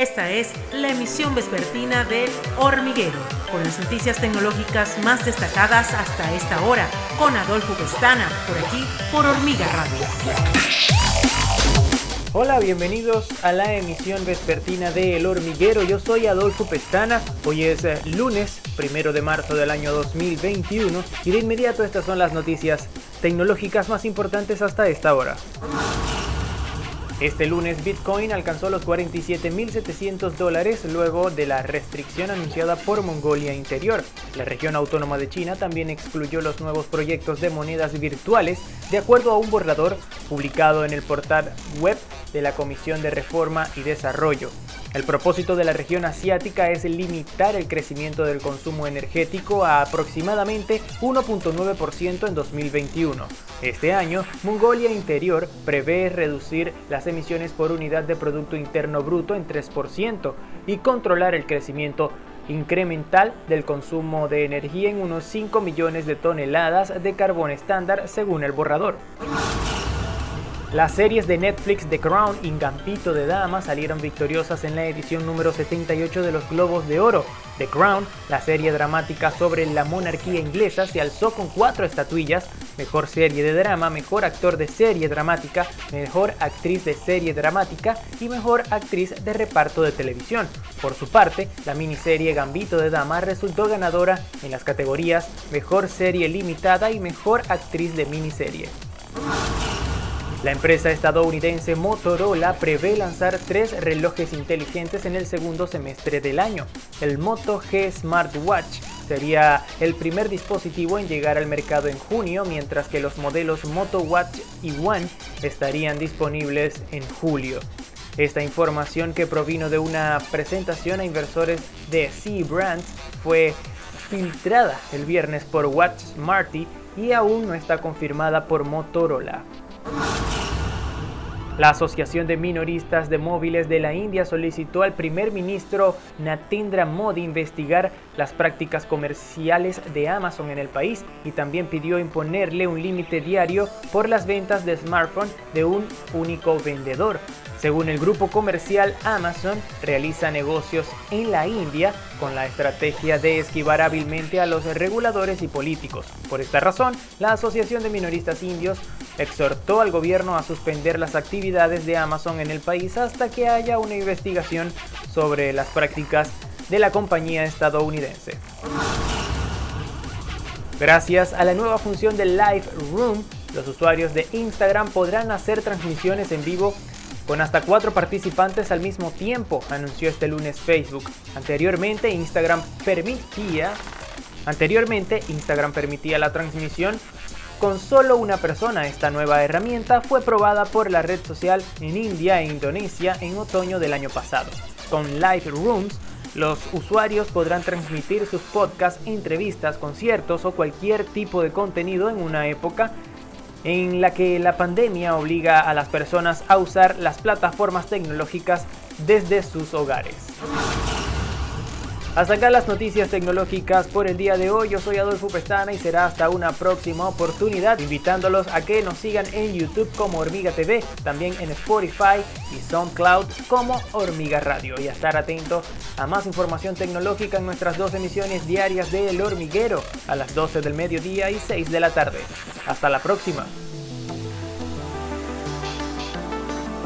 Esta es la emisión vespertina del Hormiguero, con las noticias tecnológicas más destacadas hasta esta hora, con Adolfo Pestana, por aquí, por Hormiga Radio. Hola, bienvenidos a la emisión vespertina de El Hormiguero. Yo soy Adolfo Pestana. Hoy es eh, lunes, primero de marzo del año 2021, y de inmediato estas son las noticias tecnológicas más importantes hasta esta hora. Este lunes Bitcoin alcanzó los 47.700 dólares luego de la restricción anunciada por Mongolia Interior. La región autónoma de China también excluyó los nuevos proyectos de monedas virtuales de acuerdo a un borrador publicado en el portal web de la Comisión de Reforma y Desarrollo. El propósito de la región asiática es limitar el crecimiento del consumo energético a aproximadamente 1.9% en 2021. Este año, Mongolia Interior prevé reducir las emisiones por unidad de Producto Interno Bruto en 3% y controlar el crecimiento incremental del consumo de energía en unos 5 millones de toneladas de carbón estándar según el borrador. Las series de Netflix The Crown y Gambito de Dama salieron victoriosas en la edición número 78 de los Globos de Oro. The Crown, la serie dramática sobre la monarquía inglesa, se alzó con cuatro estatuillas, mejor serie de drama, mejor actor de serie dramática, mejor actriz de serie dramática y mejor actriz de reparto de televisión. Por su parte, la miniserie Gambito de Dama resultó ganadora en las categorías Mejor serie limitada y Mejor actriz de miniserie. La empresa estadounidense Motorola prevé lanzar tres relojes inteligentes en el segundo semestre del año. El Moto G Smartwatch sería el primer dispositivo en llegar al mercado en junio, mientras que los modelos Moto Watch y One estarían disponibles en julio. Esta información que provino de una presentación a inversores de C Brands fue filtrada el viernes por Watch Smarty y aún no está confirmada por Motorola. La Asociación de Minoristas de Móviles de la India solicitó al primer ministro Natendra Modi investigar las prácticas comerciales de Amazon en el país y también pidió imponerle un límite diario por las ventas de smartphone de un único vendedor. Según el grupo comercial Amazon, realiza negocios en la India con la estrategia de esquivar hábilmente a los reguladores y políticos. Por esta razón, la Asociación de Minoristas Indios exhortó al gobierno a suspender las actividades de Amazon en el país hasta que haya una investigación sobre las prácticas de la compañía estadounidense. Gracias a la nueva función de Live Room, los usuarios de Instagram podrán hacer transmisiones en vivo con hasta cuatro participantes al mismo tiempo, anunció este lunes Facebook. Anteriormente Instagram permitía, anteriormente Instagram permitía la transmisión con solo una persona. Esta nueva herramienta fue probada por la red social en India e Indonesia en otoño del año pasado. Con Live Rooms, los usuarios podrán transmitir sus podcasts, entrevistas, conciertos o cualquier tipo de contenido en una época en la que la pandemia obliga a las personas a usar las plataformas tecnológicas desde sus hogares. Hasta acá las noticias tecnológicas por el día de hoy. Yo soy Adolfo Pestana y será hasta una próxima oportunidad, invitándolos a que nos sigan en YouTube como Hormiga TV, también en Spotify y SoundCloud como Hormiga Radio. Y a estar atento a más información tecnológica en nuestras dos emisiones diarias de El Hormiguero a las 12 del mediodía y 6 de la tarde. Hasta la próxima.